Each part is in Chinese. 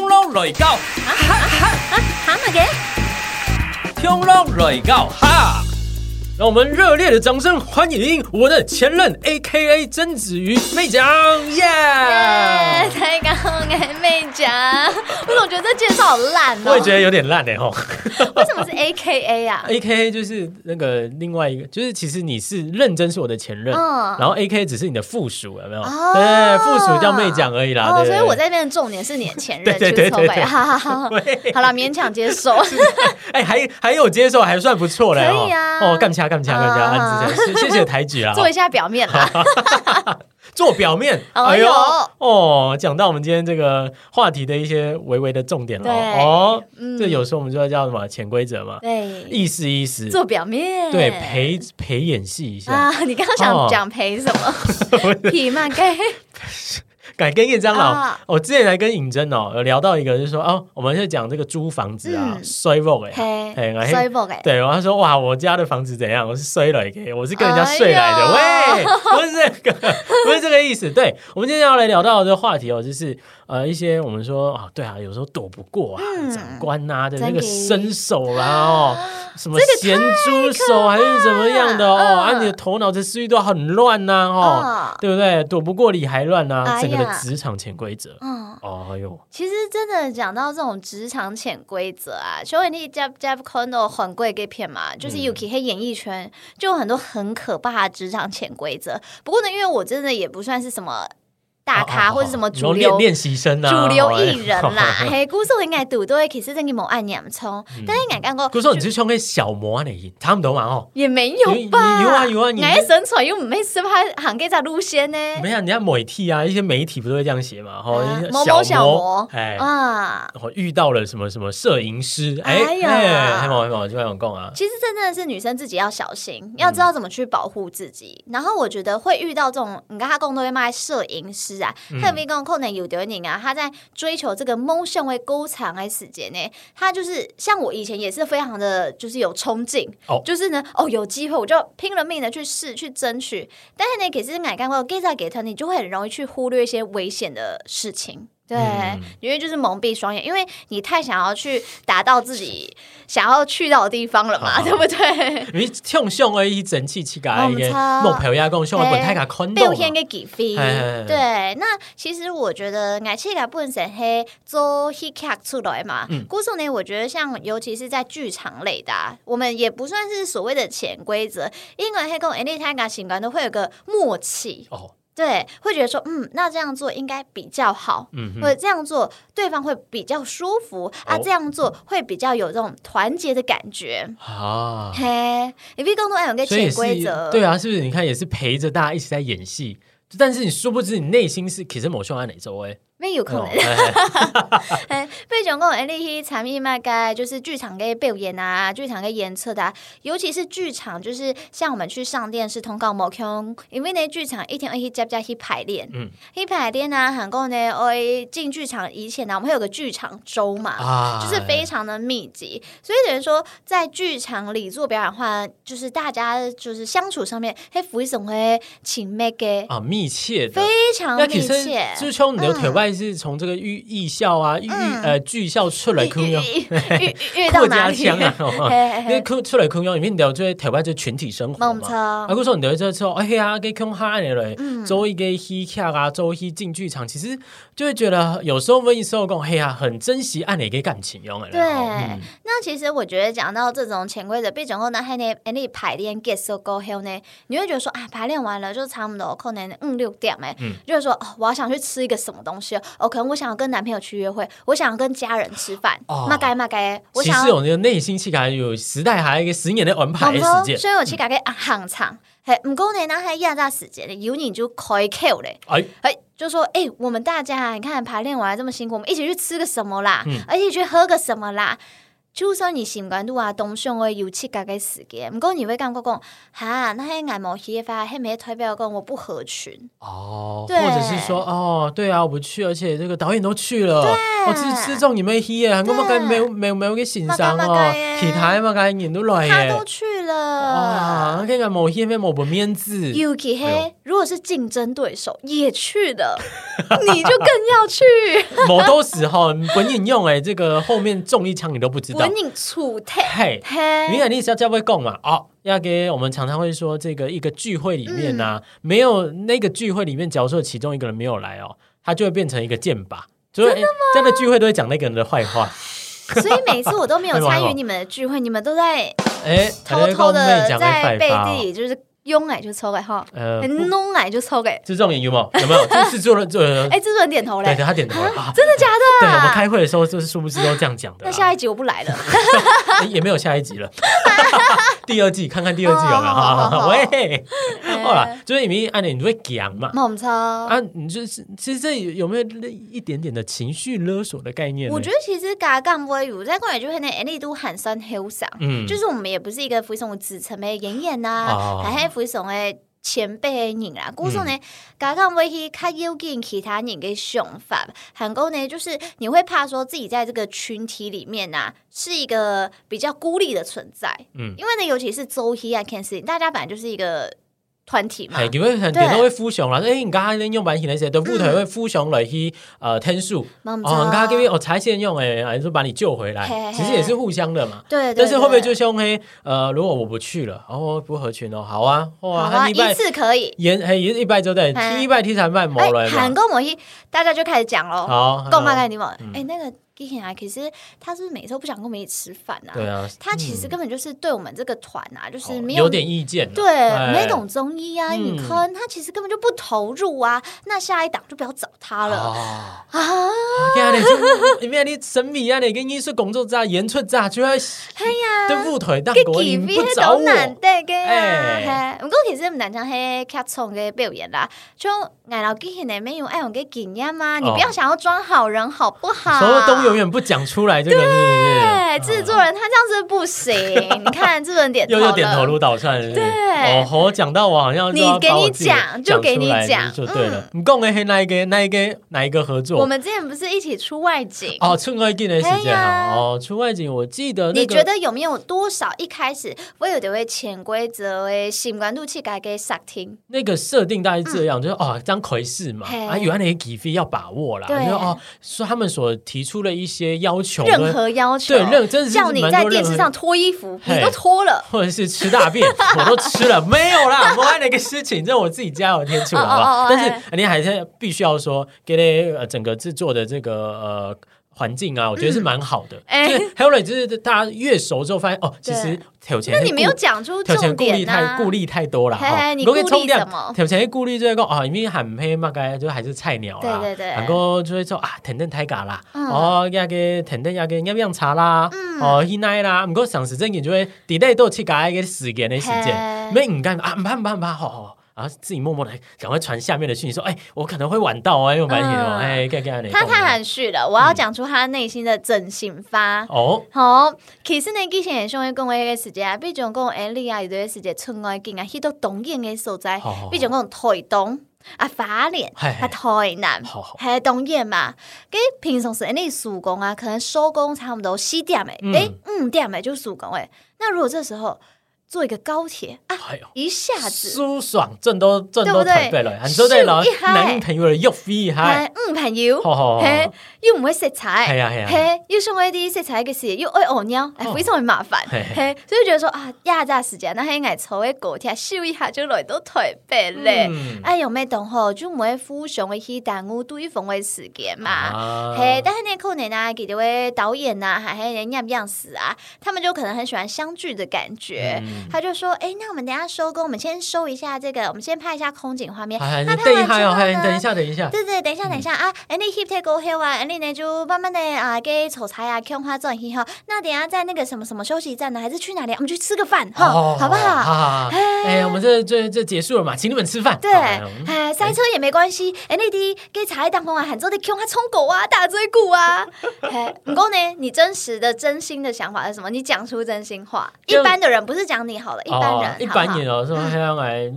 冲浪来教，哈哈哈，喊什么？冲浪来教哈哈哈哈什么冲浪来教哈让我们热烈的掌声欢迎我的前任 A K A 曾子瑜妹讲，耶！太搞爱妹讲，我总觉得介绍烂了，我也觉得有点烂嘞，吼。为什么是 A K A 啊？A K A 就是那个另外一个，就是其实你是认真是我的前任，然后 A K A 只是你的附属，有没有？对，附属叫妹讲而已啦，对。所以我在那的重点是你的前任，对对对对对，好好好，了，勉强接受。哎，还还有接受，还算不错嘞，可以啊。哦，干不呛，干不呛，干不呛，安谢谢抬举啊，做一下表面。做表面，哎呦哦，讲到我们今天这个话题的一些微微的重点了哦，这有时候我们就要叫什么潜规则嘛，对，意思意思，做表面，对，陪陪演戏一下啊，你刚刚想讲陪什么？皮曼盖。敢跟叶长老，我之前来跟尹真哦，有聊到一个，就说哦，我们在讲这个租房子啊，衰落哎，哎衰落哎，对，然后说哇，我家的房子怎样？我是衰了哎，我是跟人家睡来的，喂，不是这个，不是这个意思。对我们今天要来聊到这个话题哦，就是。呃，一些我们说啊，对啊，有时候躲不过啊，长官啊的那个伸手啦哦，什么咸猪手还是怎么样的哦，啊，你的头脑的思绪都很乱呐哦，对不对？躲不过你还乱呐，整个职场潜规则，哦哟。其实真的讲到这种职场潜规则啊，所以那 Jeff Jeff Conno 很贵给片嘛，就是 Uki 黑演艺圈就有很多很可怕的职场潜规则。不过呢，因为我真的也不算是什么。大咖或者什么主流练习生啊，主流艺人啦。嘿，姑说应该读对，可是真你某爱念冲，但是你敢讲古？古说你是冲个小魔类型，他们懂吗？哦，也没有吧？有啊有啊，你神材又没袂，生怕行业在路线呢？没有，你家媒体啊，一些媒体不都会这样写嘛？哈，某某小魔，哎啊，我遇到了什么什么摄影师？哎呀，好，好，好，我这边有共啊。其实真正的是女生自己要小心，要知道怎么去保护自己。然后我觉得会遇到这种，你跟他共都会卖摄影师。啊，特别跟控能有得拧啊！他在追求这个 motion 为够长的时间呢？他就是像我以前也是非常的，就是有冲劲，哦。就是呢，哦，有机会我就拼了命的去试去争取。但是呢，可是奶干过 get 给他，你就会很容易去忽略一些危险的事情。对，因为就是蒙蔽双眼，因为你太想要去达到自己想要去到的地方了嘛，对不对？你冲冲啊，伊真气气个，莫拍乌鸦讲，小话不太加宽大。被对，那其实我觉得，爱气个不能是黑，都黑卡出来嘛。嗯，古时候呢，我觉得像尤其是在剧场类的，啊，我们也不算是所谓的潜规则，因为黑跟 a n i t e 个情感都会有个默契哦。对，会觉得说，嗯，那这样做应该比较好，或者这样做对方会比较舒服啊，这样做会比较有这种团结的感觉啊。嘿，你被更多爱有个潜规则，对啊，是不是？你看也是陪着大家一起在演戏，但是你殊不知你内心是其实某人在哪周哎。咩有可能，哈哈哈！哎，被总共哎，他 去参演麦该就是剧场嘅表演啊，剧场嘅演出的，尤其是剧场，就是像我们去上电视通告，某腔，因为呢剧场一天哎去加不加去排练，嗯，去排练啊，喊过呢，哎，进剧场以前啊，我们会有个剧场周嘛，啊，就是非常的密集，所以等于说在剧场里做表演话，就是大家就是相处上面，嘿，属于总会亲密嘅啊，密切，非常密切，实知你的腿外。是从这个艺艺校啊，艺呃剧校出来坑用，回 家乡啊，那空出来坑用，里面有在台湾就团体生活嘛。阿姑说：“你聊这之后，哎呀，给坑哈你嘞，周一给戏卡啊，周一进剧场，其实就会觉得有时候问一收工，嘿呀，很珍惜爱你给感情用嘞。”对，那其实我觉得讲到这种潜规则，毕竟我那黑那，any 排练 get so go hell 呢？你会觉得说啊，排练完了就唱我们的空呢，嗯，六点哎，就是说哦，我要想去吃一个什么东西。哦，可能我想要跟男朋友去约会，我想要跟家人吃饭。哦，嘛该嘛该，我想其实有那个内心气概，有时代还有一个十年的安排时间，所以有气概给很长。哎，唔可呢，那还压榨时间，有你就开 kill 嘞。哎哎，就说哎，我们大家，你看排练完这么辛苦，我们一起去吃个什么啦？嗯，而且去喝个什么啦？就算你新关都啊，东上啊，有七加个时间，不过你会感觉讲？哈，那些外貌协会发，他没代表讲我不合群哦，或者是说哦，对啊，我不去，而且这个导演都去了，我只只中你们戏会，我们跟没有没有没有个欣赏哦，其他嘛，该人都来，他都去。啊！看看某黑黑某不面子，Uki 黑，如果是竞争对手也去的，你就更要去。某都是哈，文引用哎，这个后面中一枪你都不知道。文引出太嘿嘿，因为你是要教会供嘛。哦，要给我们常常会说这个一个聚会里面呢，没有那个聚会里面假如说其中一个人没有来哦，他就会变成一个剑拔，所以在那聚会都会讲那个人的坏话。所以每次我都没有 参与你们的聚会，你们都在偷偷的在背地里就是。慵矮就抽给哈，呃，弄矮就抽给，这种障有没有 有没有？这智做人做，哎，智人点头嘞，对他点头，真的假的？对，我们开会的时候就是殊不知都这样讲的？那下一集我不来了，也没有下一集了，第二季看看第二季有没有？喂，就是你按你你会讲嘛？猛抽啊！你就是其实这有没有一点点的情绪勒索的概念？我觉得其实嘎干不会有，再过来就会那人都喊酸黑乌嗓，嗯，就是我们也不是一个非常有职称的演员呐，还还。为什诶前辈的人啦？故时呢，刚刚维系他又跟其他人嘅想法，韩国呢就是你会怕说自己在这个群体里面啊，是一个比较孤立的存在。嗯，因为呢，尤其是周一啊，can see 大家本来就是一个。团体嘛，哎，因为很都会孵熊啦，哎，你刚刚用完那些，队伍头会孵熊来去呃，天数，哦，刚刚这边我彩线用诶，还是把你救回来，其实也是互相的嘛，对。但是会不会就凶黑嘿，呃，如果我不去了，哦，不合群哦，好啊，哇，一次可以，一嘿，一次一拜就对，听一拜听才拜某人喊够某一，大家就开始讲喽，好，够吗？哎，你们，哎，那个。其实他是是每次都不想跟我们一起吃饭啊。对啊，他其实根本就是对我们这个团啊，就是没有有点意见，对没懂中医啊，你坑他其实根本就不投入啊。那下一档就不要找他了啊！你别你神秘啊，你跟你说工作咋演出咋就要哎呀，都乌腿大狗你不找我。哎，不过其实我们南昌黑看重的表演啦，就来到今天内没有爱用个经验嘛，你不要想要装好人好不好？什么东西？永远不讲出来，就是对制作人，他这样子不行。你看，制作人 点头又又点头如捣蒜，对哦，吼，讲到我好像你给你讲，就给你讲，就对了。你讲的是哪一个？那一个？哪一个合作？我们之前不是一起出外景哦，出外景的时间哦，出外景。我记得，你觉得有没有多少？一开始我有点位潜规则诶，新观众器改给啥听？那个设定大概是这样，就是哦，张奎是嘛，啊，原来那几费要把握啦。你哦，说他们所提出的。一些要求，任何要求，对任，真的是你在电视上脱衣服，你都脱了；或者是吃大便，我都吃了。没有啦，我那个事情，这我自己家有天气娃娃。但是你还是必须要说，给呃整个制作的这个呃。环境啊，我觉得是蛮好的。哎，还有嘞，就是大家越熟之后发现哦，其实挑钱，那你没有讲出重点顾虑太顾虑太多了哈，你顾虑什么？以前顾虑就会讲哦，你面很配嘛该就还是菜鸟啦。对对对，就会说啊，等等太假啦。哦，亚个等等亚个，要不要查啦？哦，现在啦，不过上次真言就会 delay 都七假的时间的时间，咩唔该啊，唔怕唔怕，好好。然后自己默默的赶快传下面的讯息说：“哎，我可能会晚到啊，因为蛮远哦，哎，看看你。”他太含蓄了，我要讲出他内心的真心发哦。好，其实呢，之前也上一讲那个时间，比如讲讲安利啊，有的时间村外景啊，去到东艳的所在，比如讲台东啊、法莲、啊台南，还有东燕嘛。给平常是你利速工啊，可能收工差不多四点诶，诶、嗯，点诶就暑工诶。那如果这时候坐一个高铁，哎一下子舒爽，震多震多台北了，很多对啦，男朋友又飞一下，男朋友，嘿，又唔会色彩，嘿，又想我哋色彩嘅事，又爱蜗娘，哎，非常麻烦，嘿，所以觉得说啊，压榨时间？那还该坐个高铁，修一下就来到台北咧，哎有没等候就唔会互相去耽误对方嘅时间嘛，嘿，但是你可能呐，给这位导演呐，还还有人样不样死啊？他们就可能很喜欢相聚的感觉。他就说：“哎，那我们等下收工，我们先收一下这个，我们先拍一下空景画面。那等一下，等一下，等一下，等一下，对对，等一下，等一下啊！哎，那 e 铁沟 a n y 呢就慢慢的啊，给炒菜啊，看花转一下。那等下在那个什么什么休息站呢？还是去哪里？我们去吃个饭，哈，好不好？哎，我们这这这结束了嘛？请你们吃饭。对，哎，塞车也没关系。哎，那的给茶叶蛋、红丸、喊州的 q 花、冲狗啊、大嘴鼓啊。哎，不过呢，你真实的、真心的想法是什么？你讲出真心话。一般的人不是讲。”好了，一般人，一般人哦，说黑羊来，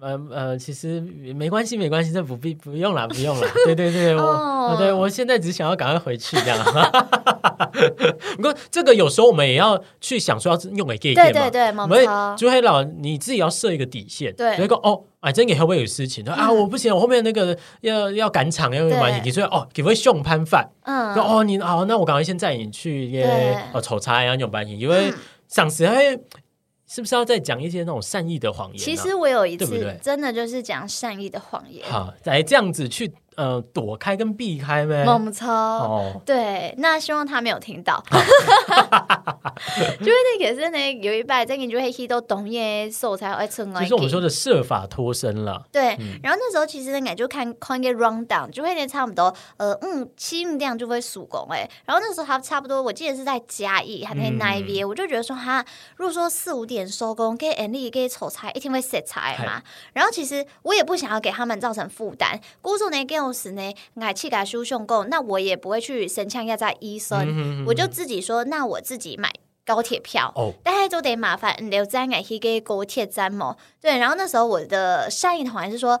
呃呃，其实没关系，没关系，这不必不用了，不用了。对对对，我对，我现在只想要赶快回去这样。不过这个有时候我们也要去想说，要用给 get 对对对，会就会老你自己要设一个底线，对，所以讲哦，哎，今天会不会有事情？啊，我不行，我后面那个要要赶场要忙，你所以哦，给不会凶攀饭？嗯，哦，你好，那我赶快先带你去耶，哦，出差啊，你因为上实在。是不是要再讲一些那种善意的谎言？其实我有一次，真的就是讲善意的谎言。好，来这样子去。呃，躲开跟避开呗，猛抽。哦，对，那希望他没有听到，就是那可是那有一半，在研究黑黑都懂耶，收才会出。其实我们说的设法脱身了。对，然后那时候其实那个就看看一个 run down，就会那差不多。呃，嗯，七五这样就会数工哎。然后那时候还差不多，我记得是在加一，还没 n i n A，我就觉得说哈，如果说四五点收工，给 e n e r 给丑材，一天会 set 材嘛。然后其实我也不想要给他们造成负担，工作呢给。到时呢，爱去个输送工，那我也不会去神枪要在医生，我就自己说，那我自己买高铁票，但是就得麻烦，留在个去给高铁站嘛。对，然后那时候我的善意团是说。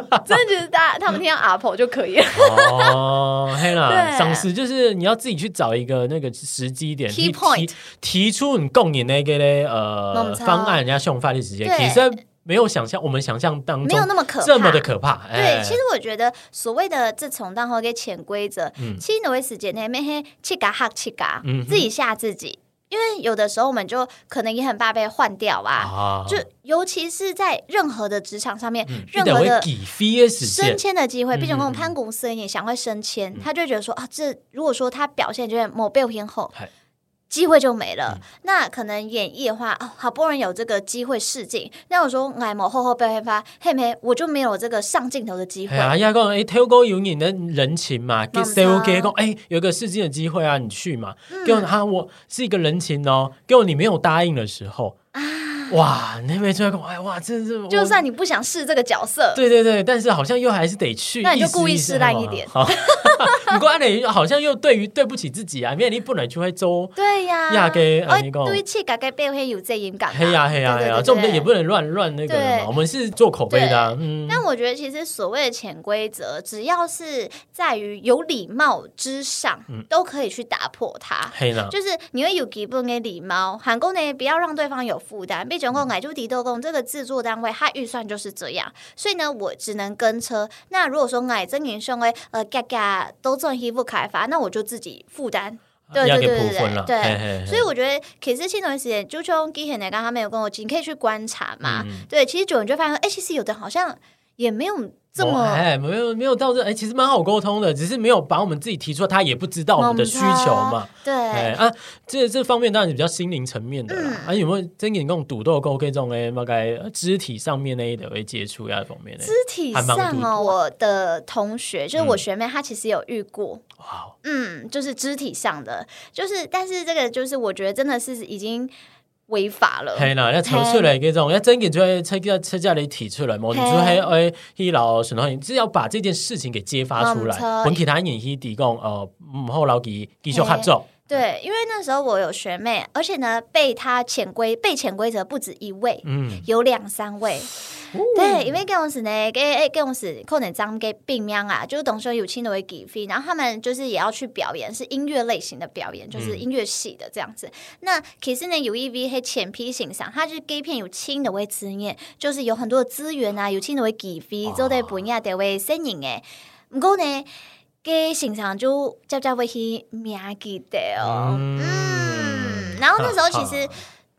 真的就是，大家他们听到 Apple 就可以了。哦，啦，赏识就是你要自己去找一个那个时机点。Key point 提出你供你那个嘞，呃，方案人家需发力时间。其实没有想象我们想象当中没有那么可这么的可怕。对，其实我觉得所谓的这从当后个潜规则，其实挪威时间呢，每天七嘎哈七嘎，嗯，自己吓自己。因为有的时候我们就可能也很怕被换掉吧，就尤其是在任何的职场上面，任何的升迁的机会，毕竟我们潘公司也想会升迁，他就觉得说啊，这如果说他表现有点某背偏后。机会就没了。那可能演艺的话，哦，好不容易有这个机会试镜。那我说，哎，某后后被黑发，嘿没，我就没有这个上镜头的机会。哎呀，要讲哎，tell 哥有你的人情嘛 s a ok，讲哎，有个试镜的机会啊，你去嘛。给我哈，我是一个人情哦。给我你没有答应的时候哇，那边就跟我哎，哇，真是就算你不想试这个角色，对对对，但是好像又还是得去。那你就故意试烂一点。不过你好像又对于对不起自己啊，因为你不能去会做对呀，亚个，而且对切个个变会有这影响。嘿呀嘿呀呀，做不得也不能乱乱那个嘛。我们是做口碑的，嗯。但我觉得其实所谓的潜规则，只要是在于有礼貌之上，都可以去打破它。嘿呢，就是你会有基本的礼貌，韩国呢不要让对方有负担。毕竟讲矮就迪豆公这个制作单位，他预算就是这样，所以呢我只能跟车。那如果说矮真元兄呢，呃，嘎嘎都。政府开发，那我就自己负担。对对对对，对，所以我觉得，其实前段时间朱炯给奶奶，刚刚没有跟我讲，你可以去观察嘛。对，其实久你就发现哎、其实有的好像。也没有这么哎，没有没有到这哎，其实蛮好沟通的，只是没有把我们自己提出，他也不知道我们的需求嘛。对，哎啊，这这方面当然是比较心灵层面的啦。啊，有没有真跟我种赌斗够可以这种哎？大概肢体上面那一点会接触呀方面的肢体上蛮我的同学就是我学妹，她其实有遇过哇，嗯，就是肢体上的，就是但是这个就是我觉得真的是已经。违法了，系啦，要扯出来个种，要真给出来车架车架里提出来，某你说系哎，伊老沈东云是要把这件事情给揭发出来，滚其他演戏提供呃，唔好老几继续合作。对，因为那时候我有学妹，而且呢，被他潜规被潜规则不止一位，嗯，有两三位。对，因为盖公是呢，诶盖公是可能张盖变喵啊，就是等于说有亲的为经费，然后他们就是也要去表演，是音乐类型的表演，就是音乐系的这样子。那可是呢，有一为他前批欣赏，他是该片有亲的为资源，就是有很多的资源啊，有亲的为经费做的本一样，的为影应的。不过呢，该欣赏就渐渐会去喵记得哦。嗯，然后那时候其实。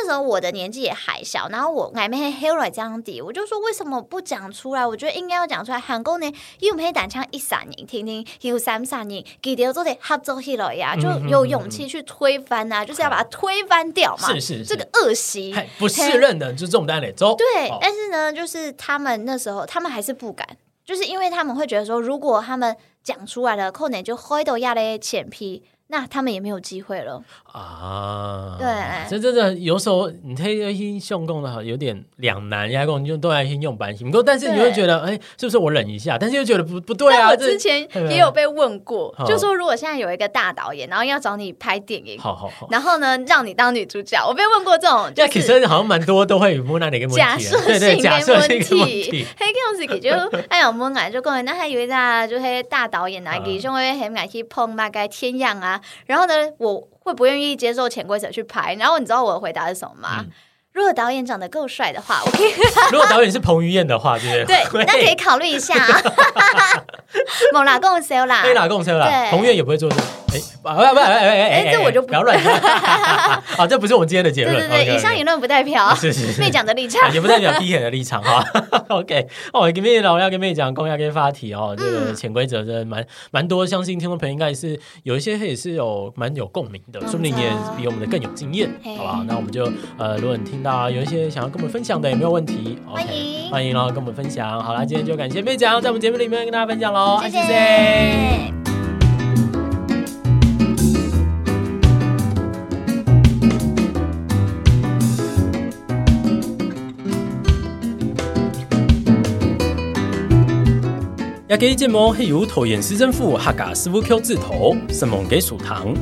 那时候我的年纪也还小，然后我还没黑黑瑞这样子，我就说为什么不讲出来？我觉得应该要讲出来。韩国呢又没胆枪一闪你听听，又三闪你给点做的好做黑 o 呀，就有勇气去推翻呐，就是要把它推翻掉嘛。是是是，这个恶习不信任的，就这种单咧，对。但是呢，就是他们那时候，他们还是不敢，就是因为他们会觉得说，如果他们讲出来了，可能就黑到亚的前皮。那他们也没有机会了啊！对，这真的有时候你黑黑用公的好，有点两难，压公就都爱用白型，不过，但是你会觉得，哎，是不是我忍一下？但是又觉得不不 对啊！我之前也有被问过，就说如果现在有一个大导演，然后要找你拍电影，好好好，然后呢，让你当女主角，我被问过这种，就其实好像蛮多都会摸那里个问题。假设性问题，黑给就哎呀，摸眼就过来，那还以为那就是大导演啊，其 中还爱去碰大概天样啊。然后呢，我会不愿意接受潜规则去拍。然后你知道我的回答是什么吗？如果导演长得够帅的话，我可以。如果导演是彭于晏的话，对不对？对，那可以考虑一下。啊。哈哈贡 s e l 啦。车啦，没拉共 l 啦，彭于晏也不会做这个。哎哎哎哎！不要乱说 好，这不是我们今天的结论。对对对，以上言论不代表是是妹讲的立场，也不代表 T 姐的立场。哈 OK，哦，跟妹老要跟妹讲，公要跟发题哦。这个潜规则真的蛮蛮多，相信听众朋友应该也是有一些也是有蛮有共鸣的。说不定也比我们的更有经验，好吧？那我们就呃，如果你听到有一些想要跟我们分享的，也没有问题。欢迎欢迎哦，跟我们分享。好啦，今天就感谢妹讲在我们节目里面跟大家分享喽，谢谢。亚吉节目，系由桃园市政府客家十五区治土，什门给属糖。